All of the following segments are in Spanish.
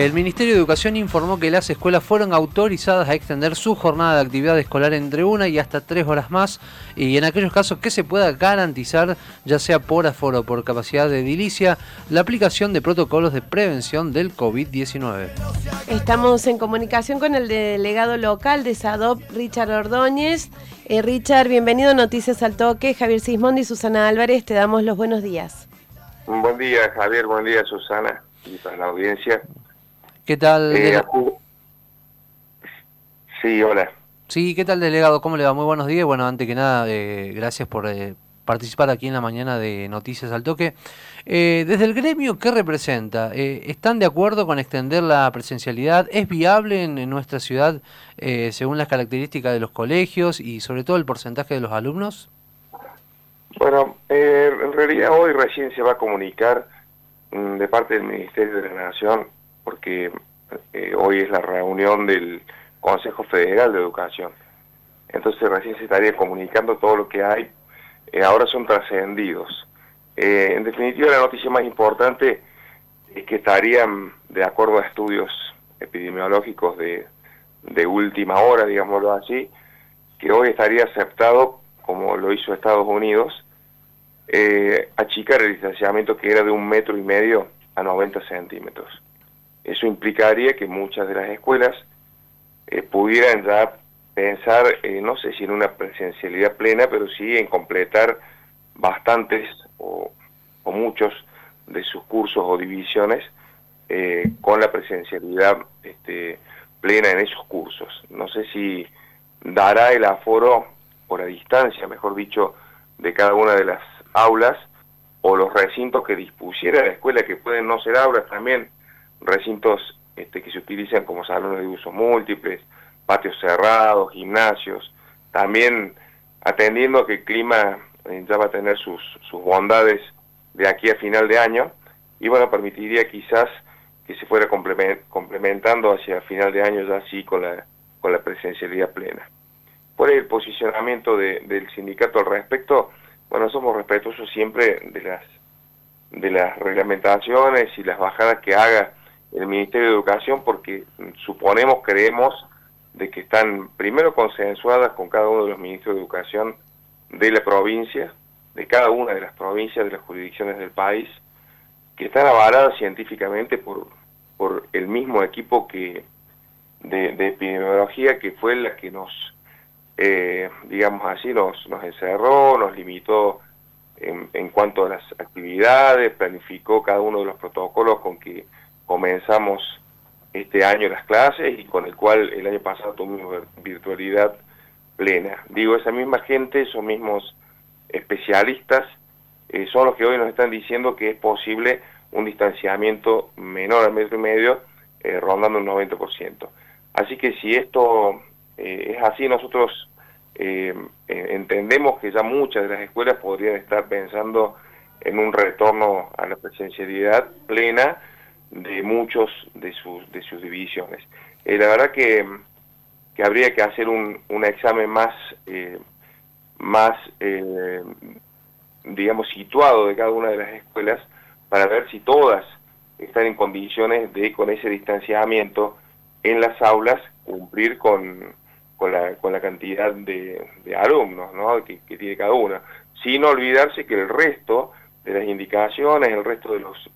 El Ministerio de Educación informó que las escuelas fueron autorizadas a extender su jornada de actividad escolar entre una y hasta tres horas más y en aquellos casos que se pueda garantizar, ya sea por aforo o por capacidad de edilicia, la aplicación de protocolos de prevención del COVID-19. Estamos en comunicación con el delegado local de SADOP, Richard Ordóñez. Eh, Richard, bienvenido a Noticias al Toque. Javier Sismondi y Susana Álvarez, te damos los buenos días. Un buen día, Javier, buen día, Susana, y para la audiencia. ¿Qué tal? Eh, sí, hola. Sí, ¿qué tal, delegado? ¿Cómo le va? Muy buenos días. Bueno, antes que nada, eh, gracias por eh, participar aquí en la mañana de Noticias al Toque. desde el gremio, ¿qué representa? ¿Están de acuerdo con extender la presencialidad? ¿Es viable en, nuestra ciudad según las características de los colegios y sobre todo el porcentaje de los alumnos? Bueno, en realidad hoy recién se va a comunicar mm, de parte del Ministerio de la Nación porque eh, hoy es la reunión del Consejo Federal de Educación. Entonces recién se estaría comunicando todo lo que hay. Eh, ahora son trascendidos. Eh, en definitiva, la noticia más importante es que estarían, de acuerdo a estudios epidemiológicos de, última hora, digámoslo así, que hoy estaría aceptado, como lo hizo Estados Unidos, achicar el distanciamiento que era de un metro y medio a 90 centímetros. Eso implicaría que muchas de las escuelas eh, pudieran ya pensar, eh, no sé si en una presencialidad plena, pero sí en completar bastantes o, muchos de sus cursos o divisiones eh, con la presencialidad este, plena en esos cursos. No sé si dará el aforo por la distancia, mejor dicho, de cada una de las aulas o los recintos que dispusiera la escuela, que pueden no ser aulas también, recintos este, que se utilizan como salones de uso múltiples, patios cerrados, gimnasios, también atendiendo que el clima eh, ya va a tener sus, sus bondades de aquí a final de año y bueno, permitiría quizás que se fuera complementando hacia final de año ya sí con la, con la presencialidad plena. Por el posicionamiento del sindicato al respecto, bueno, somos respetuosos siempre de las, de las reglamentaciones y las bajadas que haga el Ministerio de Educación porque suponemos, creemos, de que están primero consensuadas con cada uno de los ministros de Educación de la provincia, de cada una de las provincias, de las jurisdicciones del país, que están avaladas científicamente por, por el mismo equipo que de, epidemiología que fue la que nos, eh, digamos así, nos, nos encerró, nos limitó en, en cuanto a las actividades, planificó cada uno de los protocolos con que comenzamos este año las clases y con el cual el año pasado tuvimos virtualidad plena. Digo, esa misma gente, esos mismos especialistas, eh, son los que hoy nos están diciendo que es posible un distanciamiento menor al metro y medio, eh, rondando un 90%. Así que si esto eh, es así, nosotros entendemos que ya muchas de las escuelas podrían estar pensando en un retorno a la presencialidad plena, de muchos de sus, de sus divisiones. Eh, la verdad que, que, habría que hacer un, un examen más, eh, más eh, digamos, situado de cada una de las escuelas para ver si todas están en condiciones de, con ese distanciamiento en las aulas, cumplir con, con, la, con la cantidad de, de alumnos ¿no? que, que tiene cada una, sin olvidarse que el resto de las indicaciones, el resto de los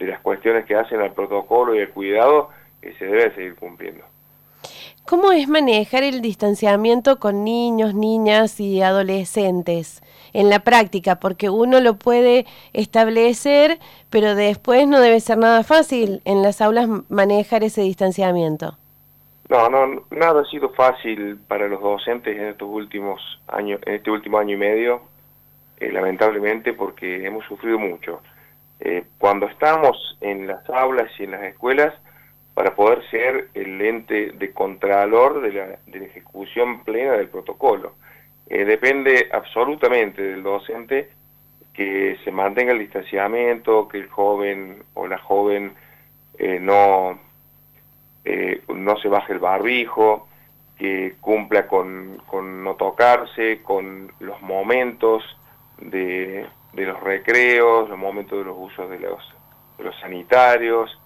de las cuestiones que hacen al protocolo y el cuidado que se debe seguir cumpliendo. ¿Cómo es manejar el distanciamiento con niños, niñas y adolescentes en la práctica? Porque uno lo puede establecer, pero después no debe ser nada fácil en las aulas manejar ese distanciamiento. No, no, nada ha sido fácil para los docentes en estos últimos años, en este último año y medio, eh, lamentablemente, porque hemos sufrido mucho. Eh, cuando estamos en las aulas y en las escuelas para poder ser el ente de contralor de la, de la ejecución plena del protocolo. Eh, depende absolutamente del docente que se mantenga el distanciamiento, que el joven o la joven eh, no, no se baje el barbijo, que cumpla con, con no tocarse, con los momentos de, de los recreos, los momentos de los usos de los, los sanitarios,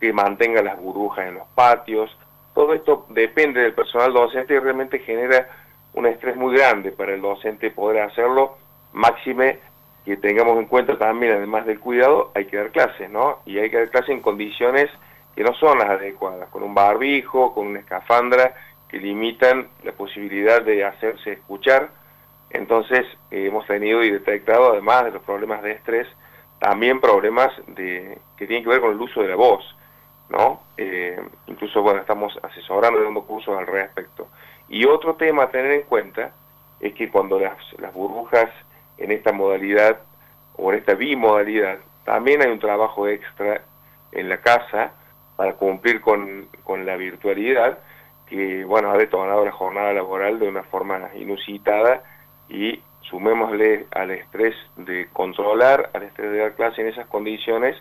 que mantenga las burbujas en los patios. Todo esto depende del personal docente y realmente genera un estrés muy grande para el docente poder hacerlo, máxime que tengamos en cuenta también, además del cuidado, hay que dar clases, ¿no? Y hay que dar clases en condiciones que no son las adecuadas, con un barbijo, con una escafandra, que limitan la posibilidad de hacerse escuchar. Entonces eh, hemos tenido y detectado, además de los problemas de estrés, también problemas de, que tienen que ver con el uso de la voz, ¿no? Eh, incluso, bueno, estamos asesorando, dando cursos al respecto. Y otro tema a tener en cuenta es que cuando las, las burbujas en esta modalidad o en esta bimodalidad, también hay un trabajo extra en la casa para cumplir con, con la virtualidad, que bueno, ha detonado la jornada laboral de una forma inusitada y sumémosle al estrés de controlar, al estrés de dar clase en esas condiciones,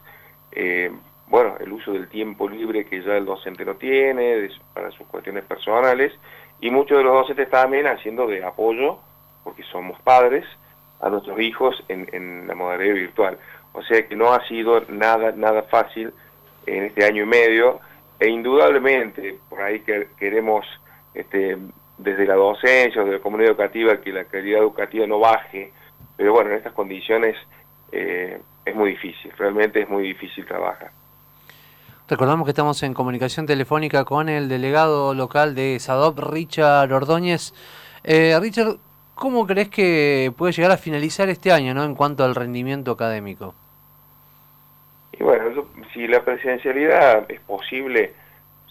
eh, bueno, el uso del tiempo libre que ya el docente no tiene para sus cuestiones personales y muchos de los docentes también haciendo de apoyo, porque somos padres, a nuestros hijos en, en la modalidad virtual. O sea que no ha sido nada, nada fácil en este año y medio e indudablemente por ahí que queremos este, desde la docencia o de la comunidad educativa que la calidad educativa no baje, pero bueno, en estas condiciones eh, es muy difícil, realmente es muy difícil trabajar. Recordamos que estamos en comunicación telefónica con el delegado local de SADOP, Richard Ordóñez. Eh, Richard, ¿cómo crees que puede llegar a finalizar este año ¿no? en cuanto al rendimiento académico? Y bueno, si la presidencialidad es posible,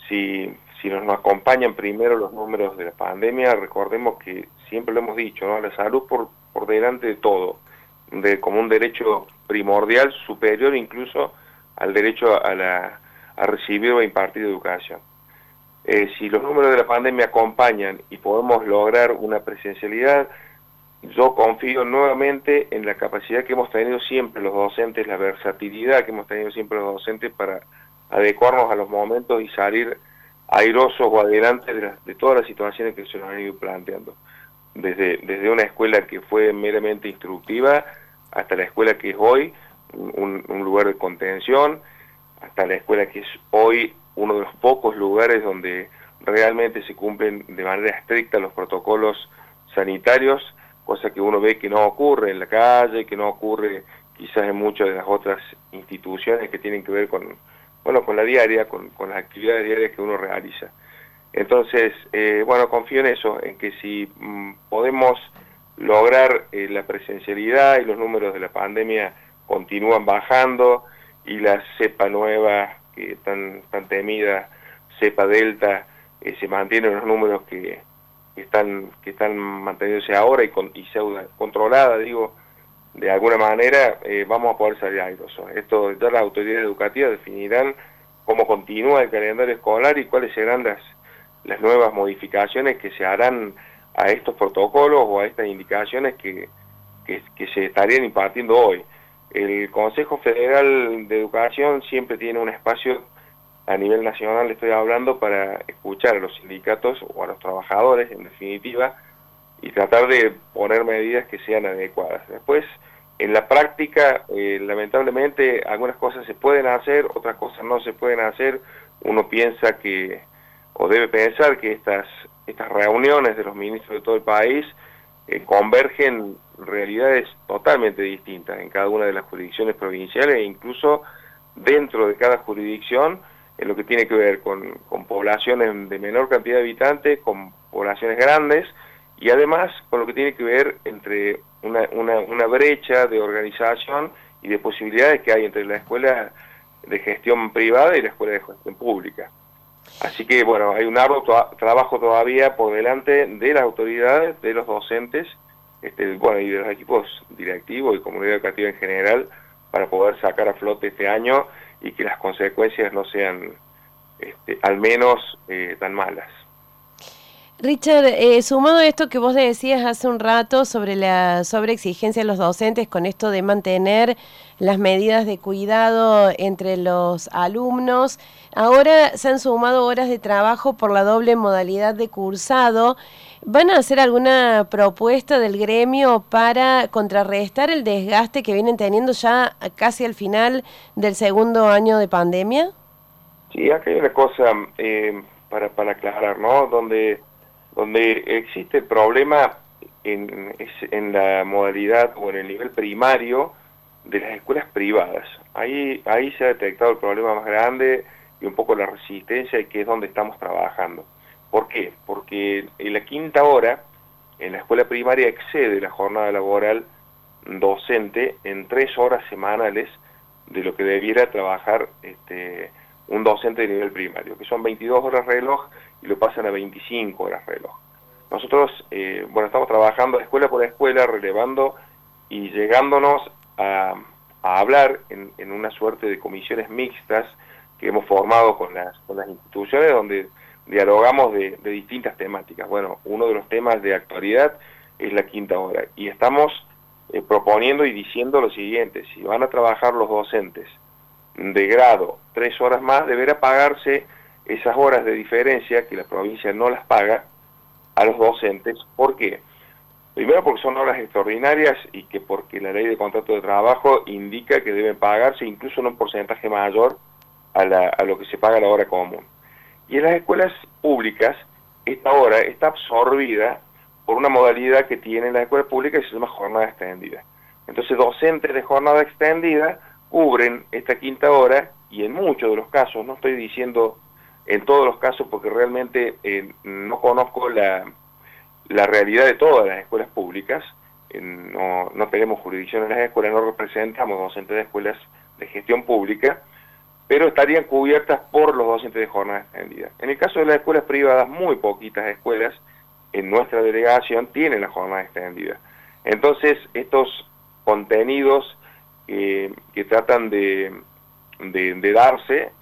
si, si nos, acompañan primero los números de la pandemia, recordemos que siempre lo hemos dicho, ¿no? la salud por, por delante de todo, de, como un derecho primordial, superior incluso al derecho a, la, a recibir o impartir educación. Eh, si los números de la pandemia acompañan y podemos lograr una presencialidad, yo confío nuevamente en la capacidad que hemos tenido siempre los docentes, la versatilidad que hemos tenido siempre los docentes para adecuarnos a los momentos y salir airosos o adelante de, todas las situaciones que se nos han ido planteando. Desde, desde una escuela que fue meramente instructiva hasta la escuela que es hoy un, un lugar de contención, hasta la escuela que es hoy uno de los pocos lugares donde realmente se cumplen de manera estricta los protocolos sanitarios cosa que uno ve que no ocurre en la calle, que no ocurre quizás en muchas de las otras instituciones que tienen que ver con, bueno, con la diaria, con, las actividades diarias que uno realiza. Entonces, eh, bueno, confío en eso, en que si mm, podemos lograr eh, la presencialidad y los números de la pandemia continúan bajando y la cepa nueva, que tan, tan temida, cepa delta, eh, se mantienen los números que, que están que están manteniéndose ahora y, con, y controlada, digo, de alguna manera eh, vamos a poder salir airosos. Esto ya las autoridades educativas definirán cómo continúa el calendario escolar y cuáles serán las, las nuevas modificaciones que se harán a estos protocolos o a estas indicaciones que, que, que se estarían impartiendo hoy. El Consejo Federal de Educación siempre tiene un espacio a nivel nacional estoy hablando para escuchar a los sindicatos o a los trabajadores, en definitiva, y tratar de poner medidas que sean adecuadas. Después, en la práctica, eh, lamentablemente, algunas cosas se pueden hacer, otras cosas no se pueden hacer. Uno piensa que, o debe pensar que estas, estas reuniones de los ministros de todo el país eh, convergen realidades totalmente distintas en cada una de las jurisdicciones provinciales e incluso dentro de cada jurisdicción en lo que tiene que ver con, poblaciones de menor cantidad de habitantes, con poblaciones grandes, y además con lo que tiene que ver entre una, una, brecha de organización y de posibilidades que hay entre la escuela de gestión privada y la escuela de gestión pública. Así que, bueno, hay un arduo trabajo todavía por delante de las autoridades, de los docentes, este, bueno, y de los equipos directivos y comunidad educativa en general, para poder sacar a flote este año y que las consecuencias no sean este, al menos eh, tan malas. Richard, eh, sumado a esto que vos decías hace un rato sobre la sobreexigencia de los docentes con esto de mantener las medidas de cuidado entre los alumnos, ahora se han sumado horas de trabajo por la doble modalidad de cursado. ¿Van a hacer alguna propuesta del gremio para contrarrestar el desgaste que vienen teniendo ya casi al final del segundo año de pandemia? Sí, acá hay una cosa eh, para, para aclarar, ¿no? Donde, donde existe el problema en, en la modalidad o en el nivel primario de las escuelas privadas. Ahí, ahí se ha detectado el problema más grande y un poco la resistencia que es donde estamos trabajando. ¿Por qué? Porque en la quinta hora, en la escuela primaria excede la jornada laboral docente en tres horas semanales de lo que debiera trabajar este, un docente de nivel primario, que son 22 horas reloj y lo pasan a 25 horas reloj. Nosotros, eh, bueno, estamos trabajando escuela por escuela, relevando y llegándonos a, hablar en, en, una suerte de comisiones mixtas que hemos formado con las, con las instituciones donde dialogamos de, de distintas temáticas. Bueno, uno de los temas de actualidad es la quinta hora y estamos eh, proponiendo y diciendo lo siguiente, si van a trabajar los docentes de grado tres horas más, deberá pagarse esas horas de diferencia que la provincia no las paga a los docentes. ¿Por qué? Primero porque son horas extraordinarias y que porque la ley de contrato de trabajo indica que deben pagarse incluso en un porcentaje mayor a, a lo que se paga la hora común. Y en las escuelas públicas, esta hora está absorbida por una modalidad que tienen las escuelas públicas que se llama jornada extendida. Entonces, docentes de jornada extendida cubren esta quinta hora y en muchos de los casos, no estoy diciendo en todos los casos porque realmente eh, no conozco la, la, realidad de todas las escuelas públicas, eh, no, no tenemos jurisdicción en las escuelas, no representamos docentes de escuelas de gestión pública, pero estarían cubiertas por los docentes de jornada extendida. En el caso de las escuelas privadas, muy poquitas escuelas en nuestra delegación tienen la jornada extendida. Entonces, estos contenidos eh, que tratan de, de, darse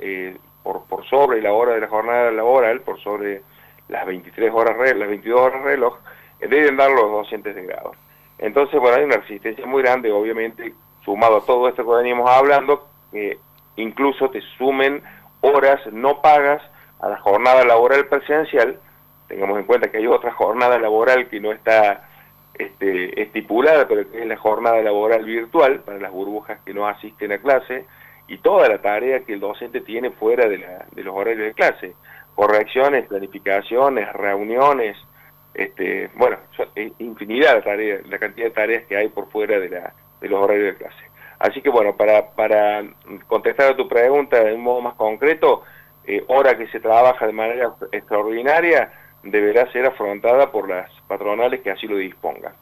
por, por sobre la hora de la jornada laboral, por sobre las 23 horas, las 22 horas reloj, eh, deben dar los docentes de grado. Entonces, bueno, hay una resistencia muy grande, obviamente, sumado a todo esto que veníamos hablando, que incluso te sumen horas no pagas a la jornada laboral presencial, tengamos en cuenta que hay otra jornada laboral que no está este, estipulada, pero que es la jornada laboral virtual para las burbujas que no asisten a clase, y toda la tarea que el docente tiene fuera de, la, de los horarios de clase, correcciones, planificaciones, reuniones, este, bueno, infinidad de tareas, la cantidad de tareas que hay por fuera de, la, de los horarios de clase. Así que bueno, para, para contestar a tu pregunta de un modo más concreto, eh, hora que se trabaja de manera extraordinaria, deberá ser afrontada por las patronales que así lo dispongan.